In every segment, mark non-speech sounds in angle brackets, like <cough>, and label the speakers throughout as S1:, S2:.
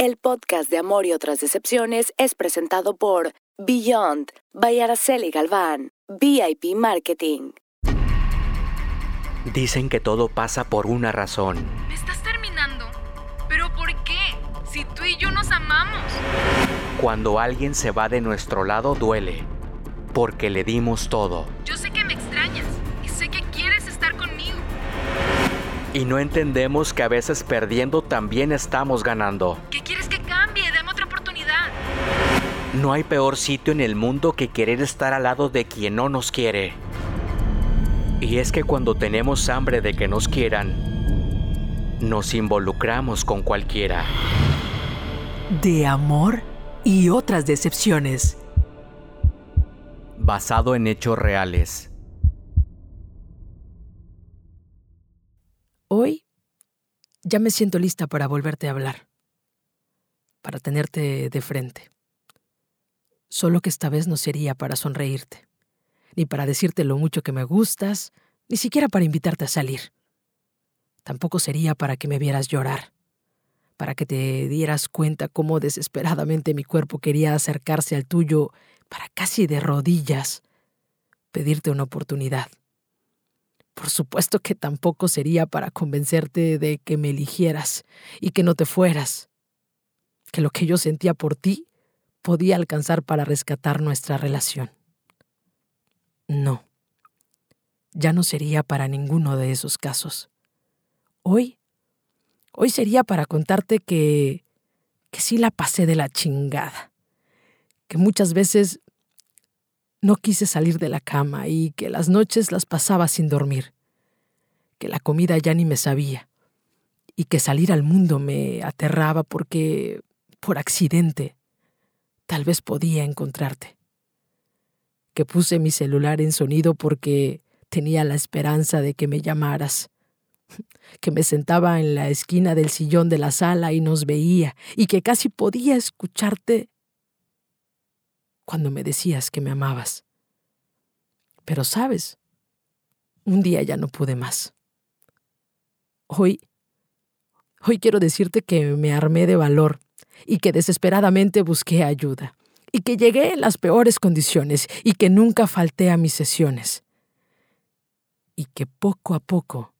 S1: El podcast de Amor y otras decepciones es presentado por Beyond by Araceli Galván, VIP Marketing.
S2: Dicen que todo pasa por una razón.
S3: ¿Me estás terminando? ¿Pero por qué? Si tú y yo nos amamos.
S2: Cuando alguien se va de nuestro lado duele, porque le dimos todo.
S3: Yo sé que me Y
S2: no entendemos que a veces perdiendo también estamos ganando.
S3: ¿Qué quieres que cambie? Dame otra oportunidad.
S2: No hay peor sitio en el mundo que querer estar al lado de quien no nos quiere. Y es que cuando tenemos hambre de que nos quieran, nos involucramos con cualquiera.
S4: De amor y otras decepciones.
S2: Basado en hechos reales.
S4: Hoy ya me siento lista para volverte a hablar, para tenerte de frente. Solo que esta vez no sería para sonreírte, ni para decirte lo mucho que me gustas, ni siquiera para invitarte a salir. Tampoco sería para que me vieras llorar, para que te dieras cuenta cómo desesperadamente mi cuerpo quería acercarse al tuyo para casi de rodillas pedirte una oportunidad. Por supuesto que tampoco sería para convencerte de que me eligieras y que no te fueras, que lo que yo sentía por ti podía alcanzar para rescatar nuestra relación. No, ya no sería para ninguno de esos casos. Hoy, hoy sería para contarte que, que sí la pasé de la chingada, que muchas veces no quise salir de la cama y que las noches las pasaba sin dormir, que la comida ya ni me sabía y que salir al mundo me aterraba porque, por accidente, tal vez podía encontrarte. Que puse mi celular en sonido porque tenía la esperanza de que me llamaras. <laughs> Que me sentaba en la esquina del sillón de la sala y nos veía, y que casi podía escucharte cuando me decías que me amabas. Pero sabes, un día ya no pude más. Hoy, hoy quiero decirte que me armé de valor y que desesperadamente busqué ayuda, y que llegué en las peores condiciones y que nunca falté a mis sesiones, y que poco a poco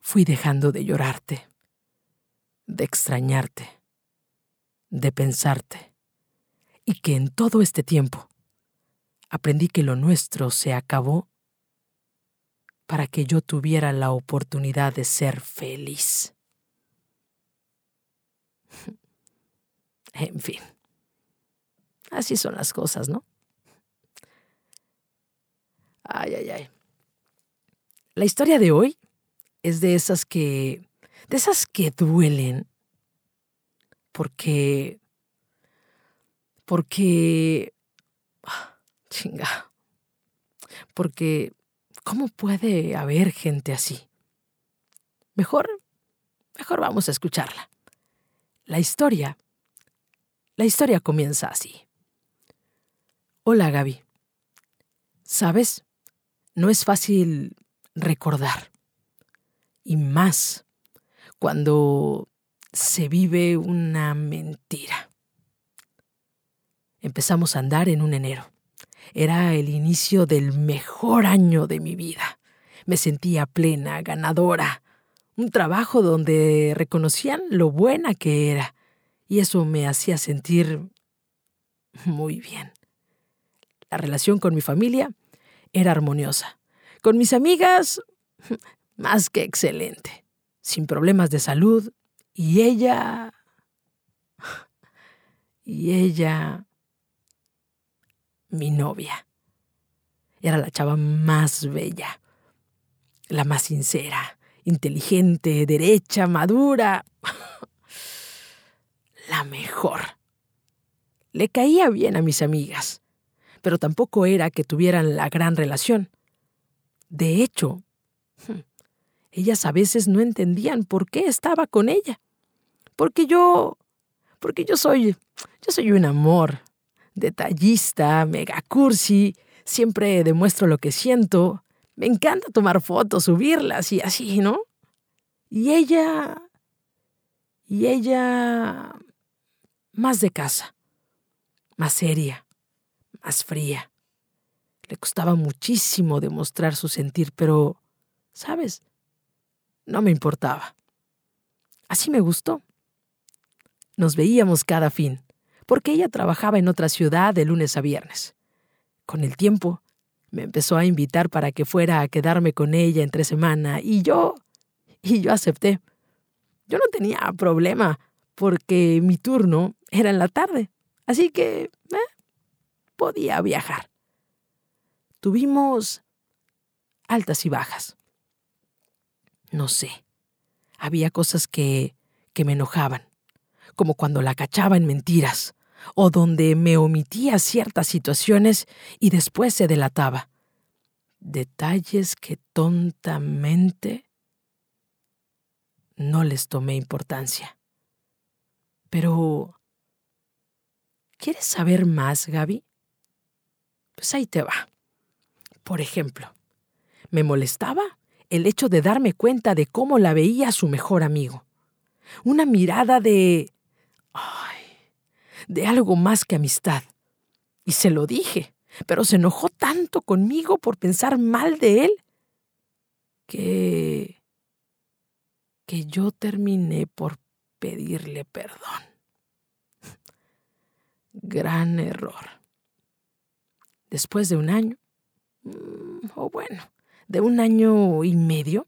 S4: fui dejando de llorarte, de extrañarte, de pensarte y que en todo este tiempo aprendí que lo nuestro se acabó para que yo tuviera la oportunidad de ser feliz. <laughs> En fin, así son las cosas, ¿no? Ay, ay, ay. La historia de hoy es de esas que, de esas que duelen, porque porque... Chinga. Porque... ¿Cómo puede haber gente así? Mejor... Mejor vamos a escucharla. La historia... La historia comienza así. Hola Gaby. ¿Sabes? No es fácil recordar. Y más cuando se vive una mentira. Empezamos a andar en un enero. Era el inicio del mejor año de mi vida. Me sentía plena, ganadora. Un trabajo donde reconocían lo buena que era. Y eso me hacía sentir muy bien. La relación con mi familia era armoniosa. Con mis amigas, más que excelente. Sin problemas de salud. Y ella... Y ella mi novia. Era la chava más bella, la más sincera, inteligente, derecha, madura. <laughs> la mejor. Le caía bien a mis amigas, pero tampoco era que tuvieran la gran relación. De hecho, <laughs> ellas a veces no entendían por qué estaba con ella. Porque yo, porque yo soy, yo soy un amor, detallista, mega cursi, siempre demuestro lo que siento, me encanta tomar fotos, subirlas y así, ¿no? Y ella... Y ella más de casa, más seria, más fría. Le costaba muchísimo demostrar su sentir, pero, ¿sabes? No me importaba. Así me gustó. Nos veíamos cada fin, porque ella trabajaba en otra ciudad de lunes a viernes. Con el tiempo, me empezó a invitar para que fuera a quedarme con ella entre semana y yo, y yo acepté. Yo no tenía problema, porque mi turno era en la tarde, así que eh, podía viajar. Tuvimos altas y bajas. No sé, había cosas que, que me enojaban, como cuando la cachaba en mentiras, o donde me omitía ciertas situaciones y después se delataba. Detalles que tontamente no les tomé importancia. Pero... ¿Quieres saber más, Gaby? Pues ahí te va. Por ejemplo, me molestaba el hecho de darme cuenta de cómo la veía su mejor amigo. Una mirada de... Ay, de algo más que amistad. Y se lo dije, pero se enojó tanto conmigo por pensar mal de él que... que yo terminé por pedirle perdón. <laughs> Gran error. Después de un año, mm, o bueno, de un año y medio,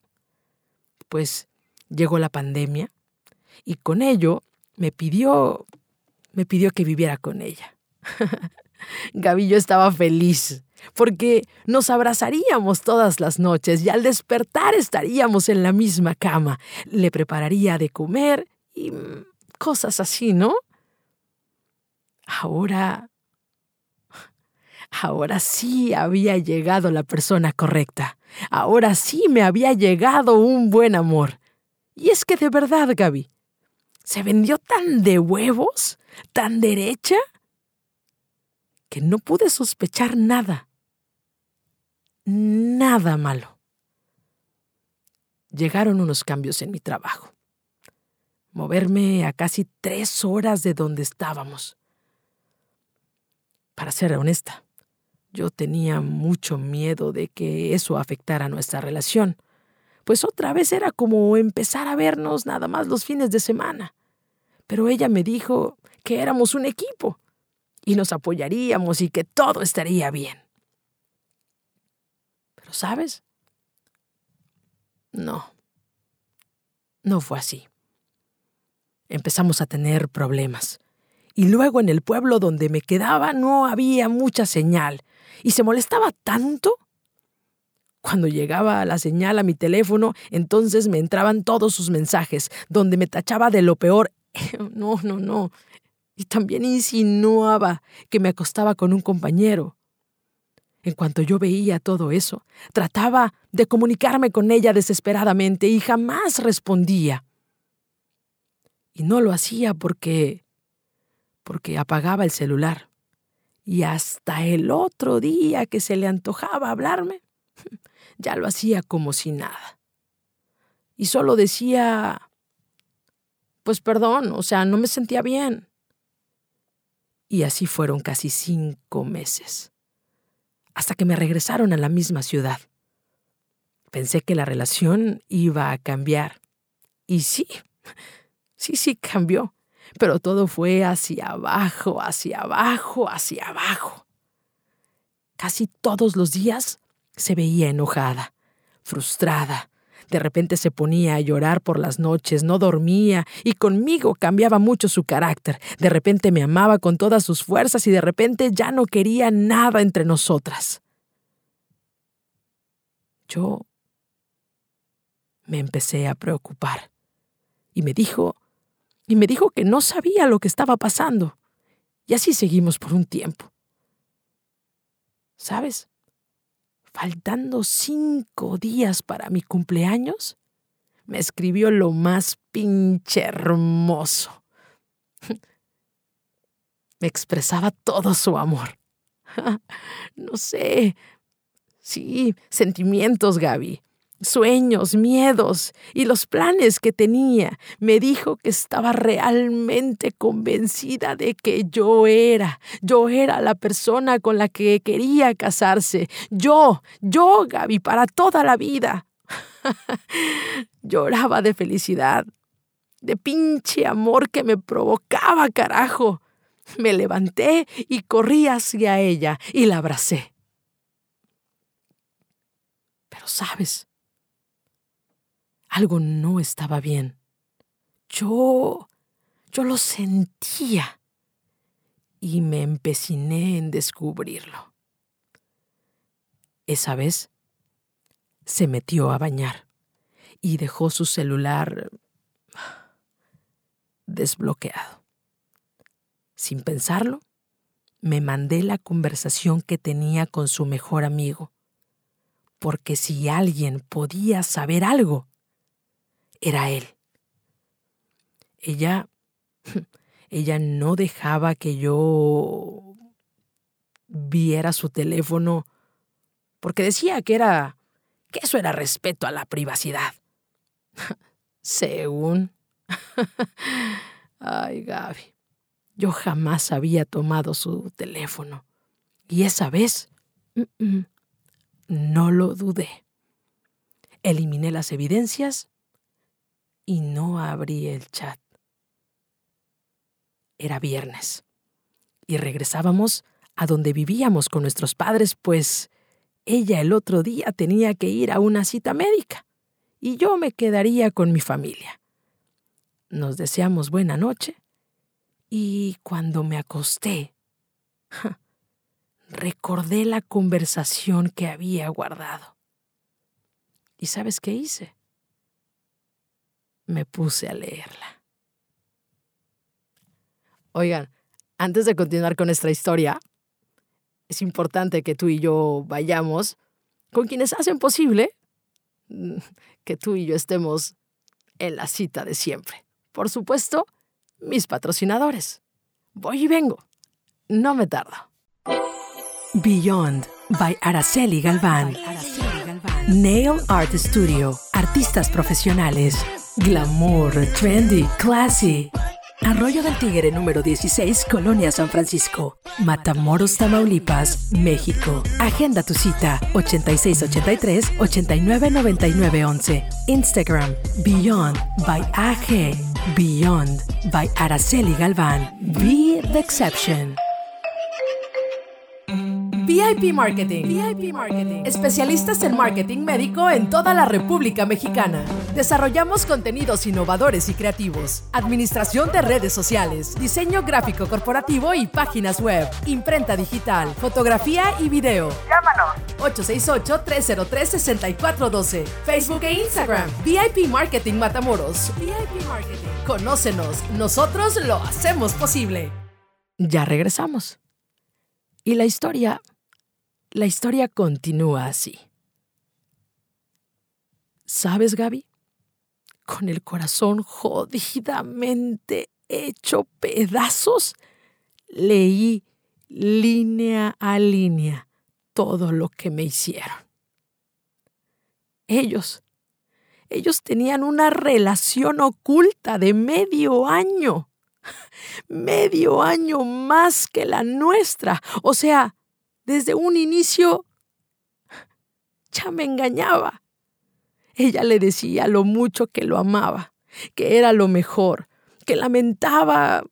S4: pues llegó la pandemia y con ello me pidió me pidió que viviera con ella. <laughs> Gavillo estaba feliz porque nos abrazaríamos todas las noches y al despertar estaríamos en la misma cama. Le prepararía de comer y cosas así, ¿no? Ahora... Ahora sí había llegado la persona correcta. Ahora sí me había llegado un buen amor. Y es que de verdad, Gaby, se vendió tan de huevos, tan derecha, que no pude sospechar nada. Nada malo. Llegaron unos cambios en mi trabajo. Moverme a casi tres horas de donde estábamos. Para ser honesta, yo tenía mucho miedo de que eso afectara nuestra relación pues otra vez era como empezar a vernos nada más los fines de semana. Pero ella me dijo que éramos un equipo y nos apoyaríamos y que todo estaría bien. Pero sabes, no, no fue así. Empezamos a tener problemas. Y luego en el pueblo donde me quedaba no había mucha señal. Y se molestaba tanto cuando llegaba la señal a mi teléfono, entonces me entraban todos sus mensajes, donde me tachaba de lo peor. <laughs> No, no, no. Y también insinuaba que me acostaba con un compañero. En cuanto yo veía todo eso, trataba de comunicarme con ella desesperadamente y jamás respondía. Y no lo hacía porque... porque apagaba el celular. Y hasta el otro día que se le antojaba hablarme, ya lo hacía como si nada. Y solo decía, pues perdón, o sea, no me sentía bien. Y así fueron casi cinco meses, hasta que me regresaron a la misma ciudad. Pensé que la relación iba a cambiar. Y sí, sí, sí cambió, pero todo fue hacia abajo, hacia abajo, hacia abajo. Casi todos los días se veía enojada, frustrada. De repente se ponía a llorar por las noches, no dormía y conmigo cambiaba mucho su carácter. De repente me amaba con todas sus fuerzas y de repente ya no quería nada entre nosotras. Yo me empecé a preocupar y me dijo, y me dijo que no sabía lo que estaba pasando. Y así seguimos por un tiempo. ¿Sabes? Faltando cinco días para mi cumpleaños, me escribió lo más pinche hermoso. <laughs> Me expresaba todo su amor. <laughs> No sé. Sí, sentimientos, Gaby. Sueños, miedos y los planes que tenía. Me dijo que estaba realmente convencida de que yo era, yo era la persona con la que quería casarse. Yo, yo, Gaby, para toda la vida. <laughs> Lloraba de felicidad, de pinche amor que me provocaba, carajo. Me levanté y corrí hacia ella y la abracé. Pero sabes, algo no estaba bien. Yo, yo lo sentía y me empeciné en descubrirlo. Esa vez se metió a bañar y dejó su celular desbloqueado. Sin pensarlo, me mandé la conversación que tenía con su mejor amigo, porque si alguien podía saber algo, era él. Ella, <laughs> ella no dejaba que yo viera su teléfono porque decía que era que eso era respeto a la privacidad. <laughs> Según. <laughs> Ay, Gaby. Yo jamás había tomado su teléfono. Y esa vez no lo dudé. Eliminé las evidencias y no abrí el chat. Era viernes y regresábamos a donde vivíamos con nuestros padres, pues ella el otro día tenía que ir a una cita médica y yo me quedaría con mi familia. Nos deseamos buena noche y cuando me acosté, <laughs> recordé la conversación que había guardado. ¿Y sabes qué hice? Me puse a leerla. Oigan, antes de continuar con nuestra historia, es importante que tú y yo vayamos con quienes hacen posible mm, que tú y yo estemos en la cita de siempre. Por supuesto, mis patrocinadores. Voy y vengo. No me tardo.
S1: Beyond by Araceli Galván. Nail Art Studio. Artistas profesionales Glamour, trendy, classy. Arroyo del Tigre número 16, Colonia San Francisco, Matamoros, Tamaulipas, México. Agenda tu cita 8683 899911. Instagram Beyond by AG. Beyond by Araceli Galván. Be the exception.
S4: VIP Marketing. VIP Marketing. Especialistas en marketing médico en toda la República Mexicana. Desarrollamos contenidos innovadores y creativos, administración de redes sociales, diseño gráfico corporativo y páginas web, imprenta digital, fotografía y video. Llámanos 868-303-6412. Facebook e Instagram. VIP Marketing Matamoros. VIP Marketing. Conócenos. Nosotros lo hacemos posible. Ya regresamos. Y la historia la historia continúa así. ¿Sabes, Gaby? Con el corazón jodidamente hecho pedazos, leí línea a línea todo lo que me hicieron. Ellos, ellos tenían una relación oculta de medio año, medio año más que la nuestra, o sea, desde un inicio ya me engañaba. Ella le decía lo mucho que lo amaba, que era lo mejor, que lamentaba,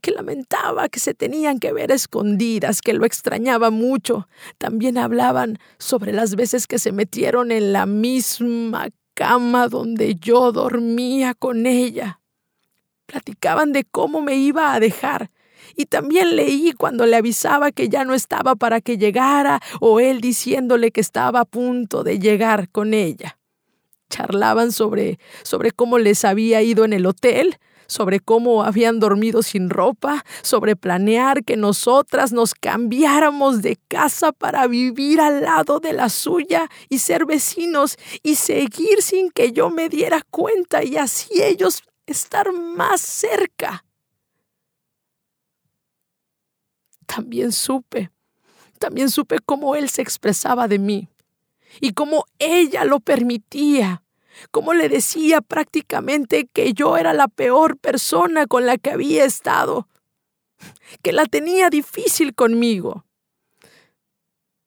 S4: que lamentaba que se tenían que ver escondidas, que lo extrañaba mucho. También hablaban sobre las veces que se metieron en la misma cama donde yo dormía con ella. Platicaban de cómo me iba a dejar, y también leí cuando le avisaba que ya no estaba para que llegara o él diciéndole que estaba a punto de llegar con ella. Charlaban sobre, sobre cómo les había ido en el hotel, sobre cómo habían dormido sin ropa, sobre planear que nosotras nos cambiáramos de casa para vivir al lado de la suya y ser vecinos y seguir sin que yo me diera cuenta y así ellos estar más cerca. También supe, también supe cómo él se expresaba de mí. y cómo ella lo permitía, cómo le decía prácticamente que yo era la peor persona con la que había estado, que la tenía difícil conmigo,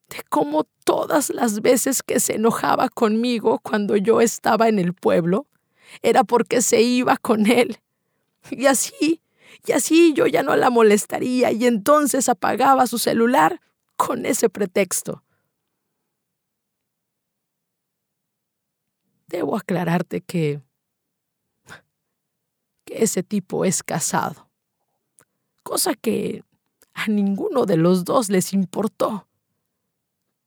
S4: de cómo todas las veces que se enojaba conmigo cuando yo estaba en el pueblo, era porque se iba con él. Y así, y así yo ya no la molestaría y entonces apagaba su celular con ese pretexto. Debo aclararte que, que ese tipo es casado, cosa que a ninguno de los dos les importó.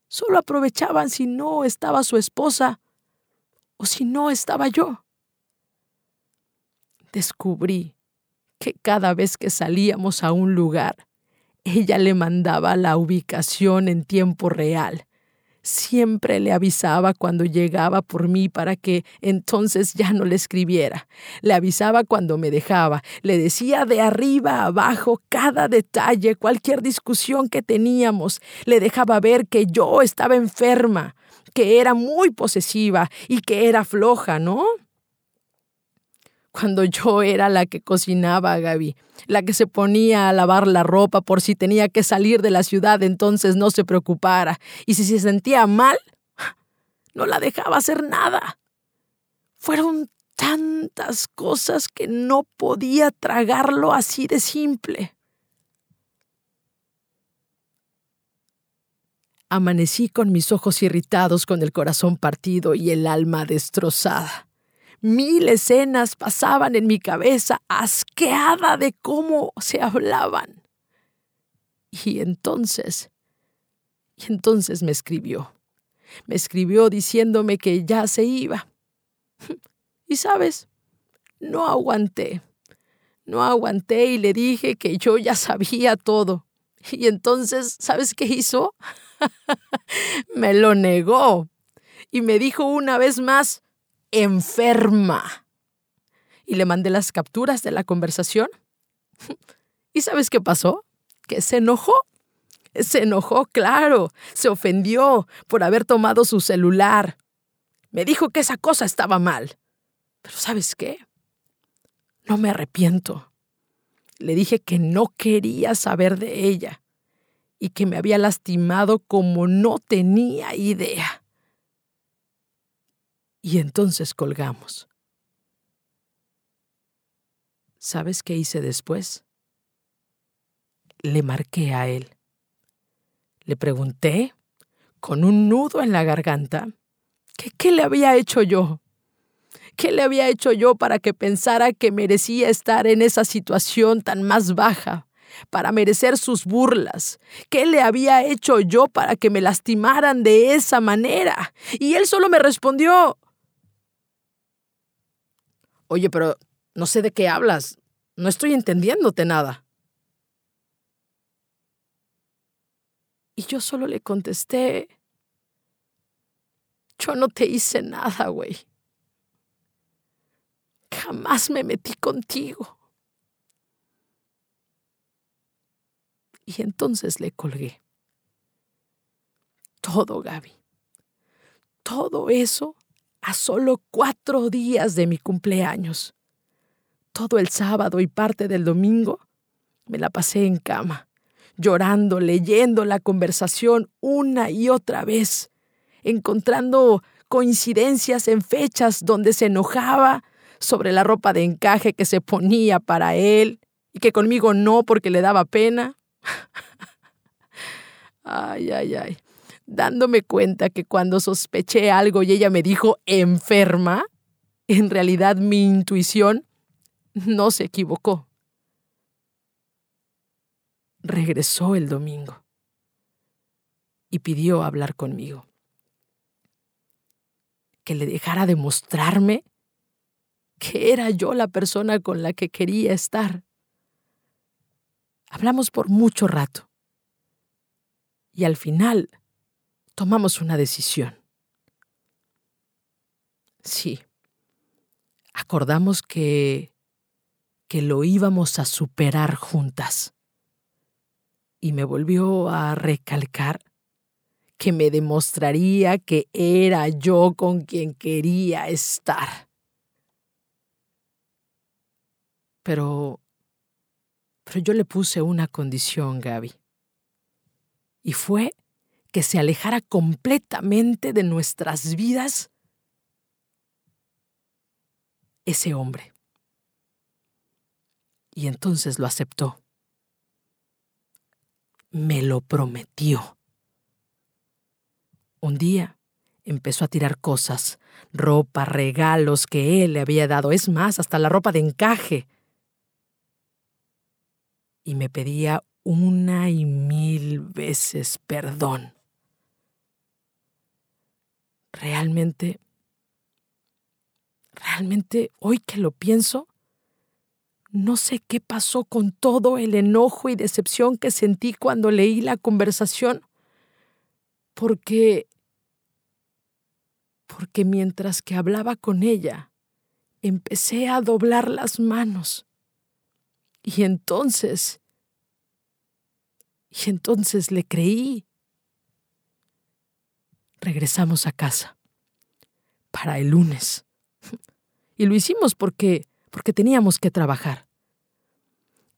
S4: Solo aprovechaban si no estaba su esposa o si no estaba yo. Descubrí que cada vez que salíamos a un lugar, ella le mandaba la ubicación en tiempo real. Siempre le avisaba cuando llegaba por mí para que entonces ya no le escribiera. Le avisaba cuando me dejaba. Le decía de arriba a abajo cada detalle, cualquier discusión que teníamos. Le dejaba ver que yo estaba enferma, que era muy posesiva y que era floja, ¿no? Cuando yo era la que cocinaba, Gaby, la que se ponía a lavar la ropa por si tenía que salir de la ciudad, entonces no se preocupara. Y si se sentía mal, no la dejaba hacer nada. Fueron tantas cosas que no podía tragarlo así de simple. Amanecí con mis ojos irritados, con el corazón partido y el alma destrozada. Mil escenas pasaban en mi cabeza, asqueada de cómo se hablaban. Y entonces, y entonces me escribió. Me escribió diciéndome que ya se iba. Y sabes, no aguanté. No aguanté y le dije que yo ya sabía todo. Y entonces, ¿sabes qué hizo? <laughs> me lo negó. Y me dijo una vez más, enferma. Y le mandé las capturas de la conversación. <laughs> ¿Y sabes qué pasó? Que se enojó. Se enojó, claro. Se ofendió por haber tomado su celular. Me dijo que esa cosa estaba mal. Pero ¿sabes qué? No me arrepiento. Le dije que no quería saber de ella y que me había lastimado como no tenía idea y entonces colgamos. ¿Sabes qué hice después? Le marqué a él. Le pregunté, con un nudo en la garganta, qué le había hecho yo. ¿Qué le había hecho yo para que pensara que merecía estar en esa situación tan más baja, para merecer sus burlas? ¿Qué le había hecho yo para que me lastimaran de esa manera? Y él solo me respondió, Oye, pero no sé de qué hablas. No estoy entendiéndote nada. Y yo solo le contesté, yo no te hice nada, güey. Jamás me metí contigo. Y entonces le colgué. Todo, Gaby. Todo eso a solo cuatro días de mi cumpleaños. Todo el sábado y parte del domingo me la pasé en cama, llorando, leyendo la conversación una y otra vez, encontrando coincidencias en fechas donde se enojaba sobre la ropa de encaje que se ponía para él y que conmigo no porque le daba pena. <laughs> ay, ay, ay dándome cuenta que cuando sospeché algo y ella me dijo enferma, en realidad mi intuición no se equivocó. Regresó el domingo y pidió hablar conmigo. Que le dejara demostrarme que era yo la persona con la que quería estar. Hablamos por mucho rato. Y al final tomamos una decisión. Sí, acordamos que, que lo íbamos a superar juntas. Y me volvió a recalcar que me demostraría que era yo con quien quería estar. Pero, pero yo le puse una condición, Gaby. Y fue que se alejara completamente de nuestras vidas ese hombre. Y entonces lo aceptó. Me lo prometió. Un día empezó a tirar cosas, ropa, regalos que él le había dado, es más, hasta la ropa de encaje. Y me pedía una y mil veces perdón. Realmente Realmente, hoy que lo pienso, no sé qué pasó con todo el enojo y decepción que sentí cuando leí la conversación, porque porque mientras que hablaba con ella, empecé a doblar las manos. Y entonces, y entonces le creí. Regresamos a casa para el lunes. Y lo hicimos porque porque teníamos que trabajar.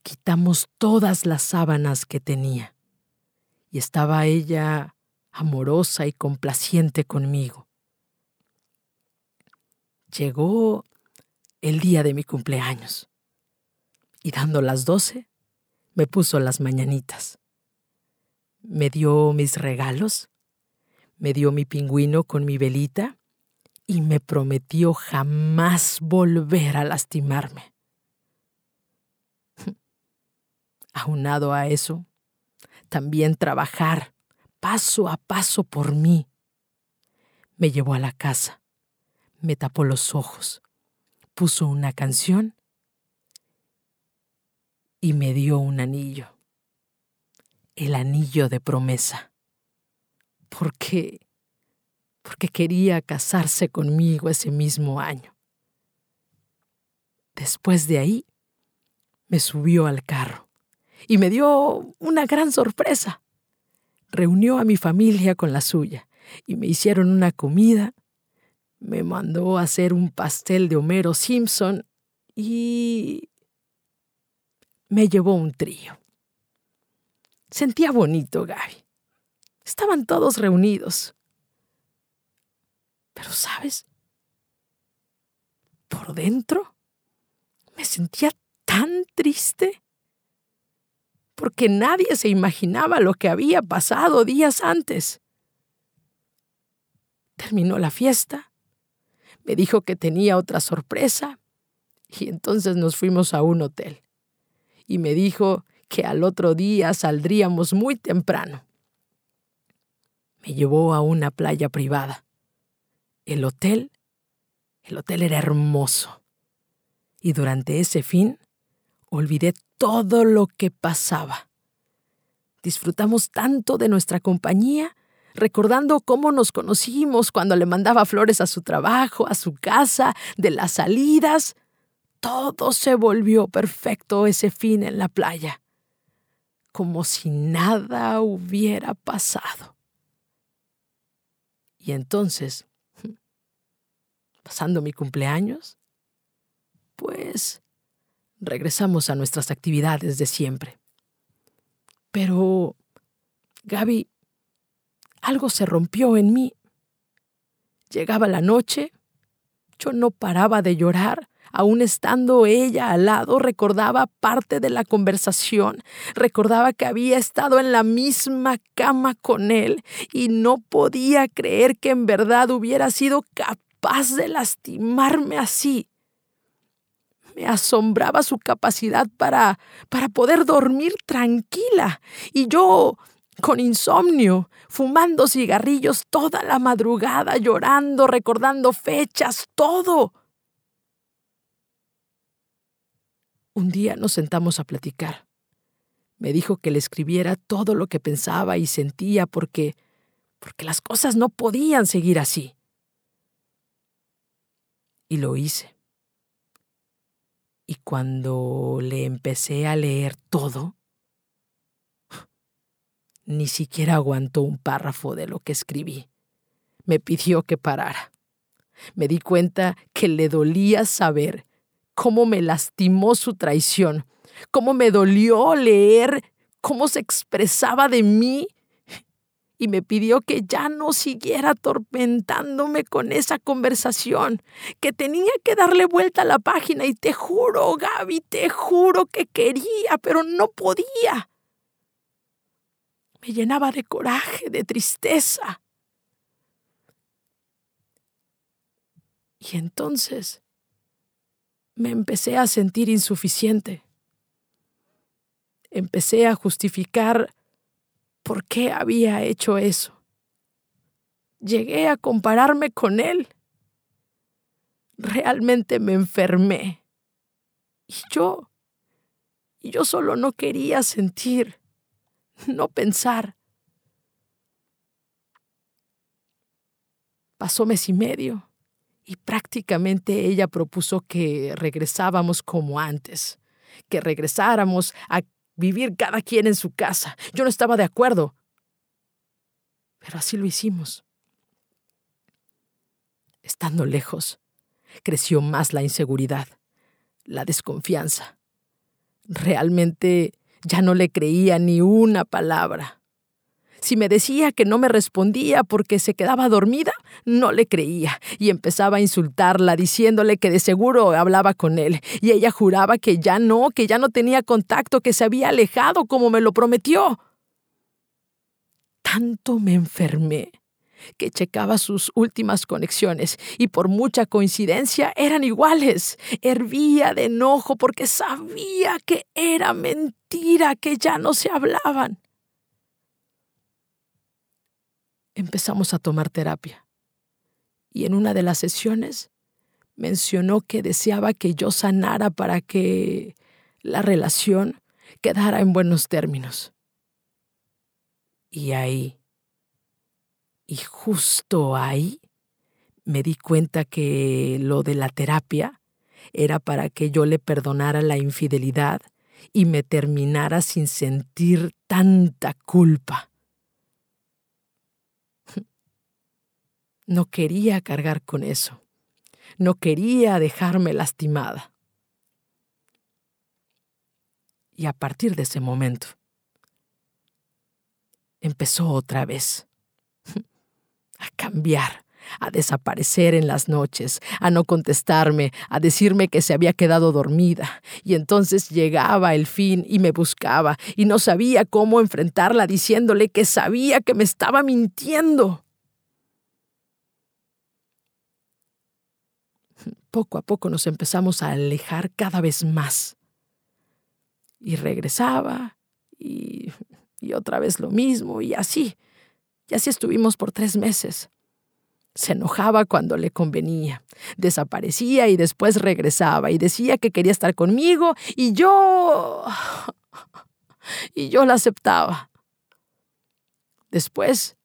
S4: Quitamos todas las sábanas que tenía. Y estaba ella amorosa y complaciente conmigo. Llegó el día de mi cumpleaños. Y dando las doce, me puso las mañanitas. Me dio mis regalos, me dio mi pingüino con mi velita y me prometió jamás volver a lastimarme. <laughs> Aunado a eso, también trabajar paso a paso por mí. Me llevó a la casa, me tapó los ojos, puso una canción y me dio un anillo, el anillo de promesa, porque porque quería casarse conmigo ese mismo año. Después de ahí, me subió al carro y me dio una gran sorpresa. Reunió a mi familia con la suya y me hicieron una comida. Me mandó a hacer un pastel de Homero Simpson y me llevó un trío. Sentía bonito, Gaby. Estaban todos reunidos. Pero, ¿sabes? Por dentro me sentía tan triste porque nadie se imaginaba lo que había pasado días antes. Terminó la fiesta, me dijo que tenía otra sorpresa y entonces nos fuimos a un hotel. Y me dijo que al otro día saldríamos muy temprano. Me llevó a una playa privada. El hotel, el hotel era hermoso. Y durante ese fin olvidé todo lo que pasaba. Disfrutamos tanto de nuestra compañía, recordando cómo nos conocimos cuando le mandaba flores a su trabajo, a su casa, de las salidas. Todo se volvió perfecto ese fin en la playa, como si nada hubiera pasado. Y entonces <laughs> pasando mi cumpleaños, pues regresamos a nuestras actividades de siempre. Pero, Gaby, algo se rompió en mí. Llegaba la noche, yo no paraba de llorar, aún estando ella al lado, recordaba parte de la conversación, recordaba que había estado en la misma cama con él y no podía creer que en verdad hubiera sido capaz de lastimarme así. Me asombraba su capacidad para, para poder dormir tranquila y yo con insomnio, fumando cigarrillos toda la madrugada, llorando, recordando fechas, todo. Un día nos sentamos a platicar. Me dijo que le escribiera todo lo que pensaba y sentía porque porque las cosas no podían seguir así. Y lo hice. Y cuando le empecé a leer todo, <laughs> Ni siquiera aguantó un párrafo de lo que escribí. Me pidió que parara. Me di cuenta que le dolía saber cómo me lastimó su traición, cómo me dolió leer cómo se expresaba de mí y me pidió que ya no siguiera atormentándome con esa conversación, que tenía que darle vuelta a la página y te juro, Gaby, te juro que quería, pero no podía. Me llenaba de coraje, de tristeza. Y entonces me empecé a sentir insuficiente. Empecé a justificar por qué había hecho eso. Llegué a compararme con él. Realmente me enfermé. Y yo, y yo solo no quería sentir, no pensar. Pasó mes y medio y prácticamente ella propuso que regresábamos como antes, que regresáramos a vivir cada quien en su casa. Yo no estaba de acuerdo. Pero así lo hicimos. Estando lejos, creció más la inseguridad, la desconfianza. Realmente ya no le creía ni una palabra. Si me decía que no me respondía porque se quedaba dormida, no le creía y empezaba a insultarla diciéndole que de seguro hablaba con él y ella juraba que ya no, que ya no tenía contacto, que se había alejado como me lo prometió. Tanto me enfermé que checaba sus últimas conexiones y por mucha coincidencia eran iguales. Hervía de enojo porque sabía que era mentira, que ya no se hablaban empezamos a tomar terapia. Y en una de las sesiones mencionó que deseaba que yo sanara para que la relación quedara en buenos términos. Y ahí, y justo ahí, me di cuenta que lo de la terapia era para que yo le perdonara la infidelidad y me terminara sin sentir tanta culpa. No quería cargar con eso. No quería dejarme lastimada. Y a partir de ese momento, empezó otra vez <laughs> a cambiar, a desaparecer en las noches, a no contestarme, a decirme que se había quedado dormida. Y entonces llegaba el fin y me buscaba, y no sabía cómo enfrentarla diciéndole que sabía que me estaba mintiendo. Poco a poco nos empezamos a alejar cada vez más. Y regresaba y, y otra vez lo mismo y así. Y así estuvimos por tres meses. Se enojaba cuando le convenía, desaparecía y después regresaba y decía que quería estar conmigo y yo... y yo la aceptaba. Después,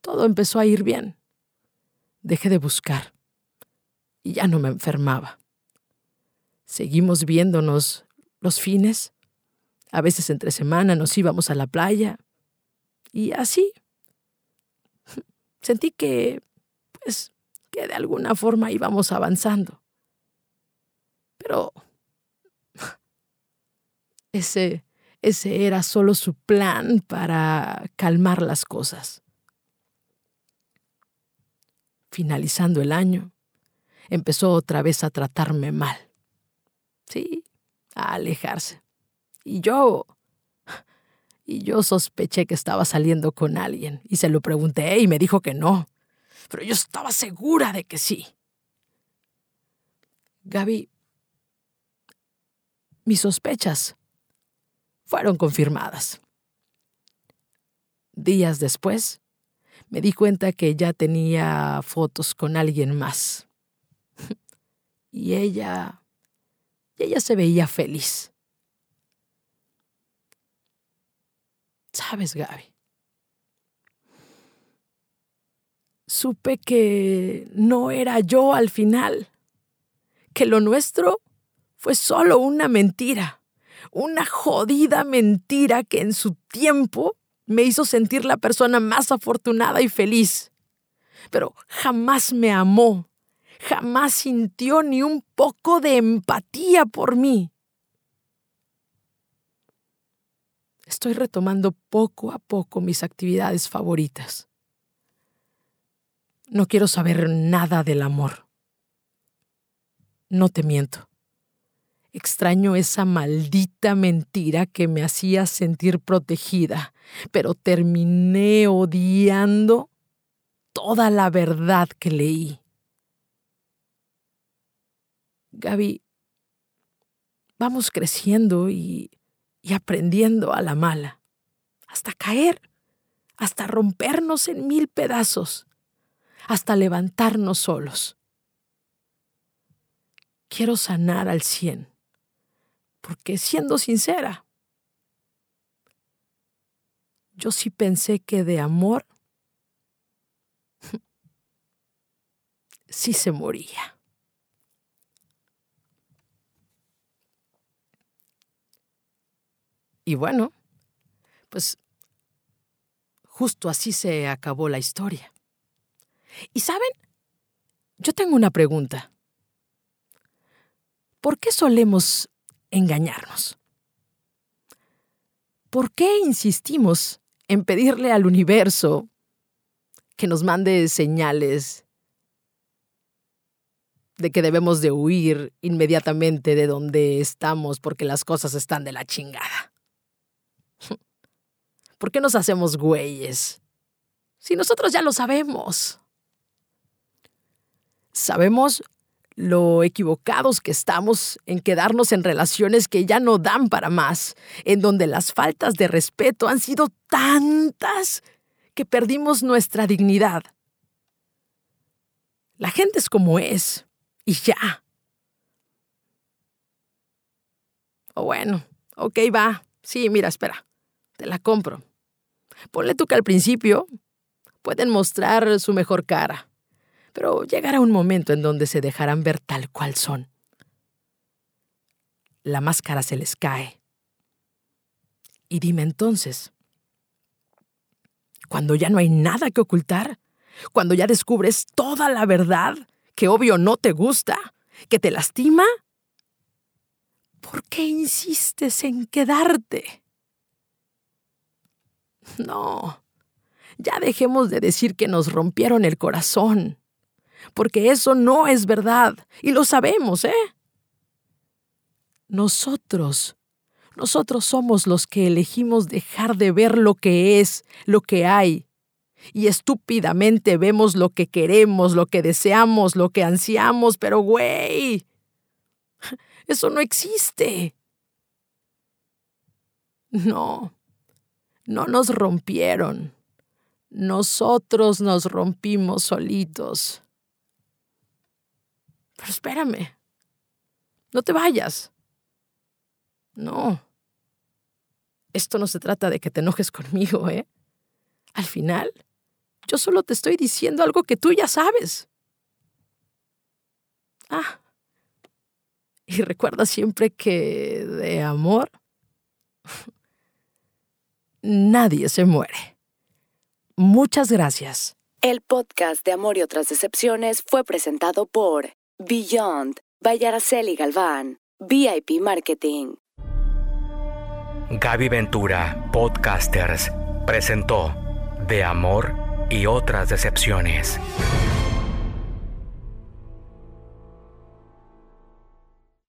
S4: todo empezó a ir bien. Dejé de buscar y ya no me enfermaba. Seguimos viéndonos los fines. A veces entre semana nos íbamos a la playa. Y así. Sentí que, pues, que de alguna forma íbamos avanzando. Pero ese, ese era solo su plan para calmar las cosas. Finalizando el año, empezó otra vez a tratarme mal. Sí, a alejarse. Y yo... Y yo sospeché que estaba saliendo con alguien y se lo pregunté y me dijo que no. Pero yo estaba segura de que sí. Gaby, mis sospechas fueron confirmadas. Días después, me di cuenta que ya tenía fotos con alguien más y ella, ella se veía feliz. ¿Sabes, Gaby? Supe que no era yo al final, que lo nuestro fue solo una mentira, una jodida mentira que en su tiempo me hizo sentir la persona más afortunada y feliz. Pero jamás me amó, jamás sintió ni un poco de empatía por mí. Estoy retomando poco a poco mis actividades favoritas. No quiero saber nada del amor. No te miento. Extraño esa maldita mentira que me hacía sentir protegida, pero terminé odiando toda la verdad que leí. Gaby, vamos creciendo y, y aprendiendo a la mala, hasta caer, hasta rompernos en mil pedazos, hasta levantarnos solos. Quiero sanar al cien porque siendo sincera, yo sí pensé que de amor <laughs> sí se moría. Y bueno, pues justo así se acabó la historia. Y saben, yo tengo una pregunta. ¿Por qué solemos engañarnos. ¿Por qué insistimos en pedirle al universo que nos mande señales de que debemos de huir inmediatamente de donde estamos porque las cosas están de la chingada? <laughs> ¿Por qué nos hacemos güeyes? Si nosotros ya lo sabemos. Sabemos lo equivocados que estamos en quedarnos en relaciones que ya no dan para más, en donde las faltas de respeto han sido tantas que perdimos nuestra dignidad. La gente es como es, y ya. O bueno, ok, va. Sí, mira, espera, te la compro. Ponle tú que al principio pueden mostrar su mejor cara pero llegará un momento en donde se dejarán ver tal cual son. La máscara se les cae. Y dime entonces, cuando ya no hay nada que ocultar, cuando ya descubres toda la verdad, que obvio no te gusta, que te lastima, ¿por qué insistes en quedarte? No, ya dejemos de decir que nos rompieron el corazón. Porque eso no es verdad, y lo sabemos, ¿eh? Nosotros, nosotros somos los que elegimos dejar de ver lo que es, lo que hay, y estúpidamente vemos lo que queremos, lo que deseamos, lo que ansiamos, pero güey, eso no existe. No, no nos rompieron. Nosotros nos rompimos solitos. Pero espérame. No te vayas. No. Esto no se trata de que te enojes conmigo, ¿eh? Al final, yo solo te estoy diciendo algo que tú ya sabes. Ah. Y recuerda siempre que de amor nadie se muere. Muchas gracias.
S1: El podcast de Amor y otras decepciones fue presentado por Beyond by Araceli Galván, VIP Marketing.
S2: Gaby Ventura, Podcasters, presentó De Amor y otras decepciones.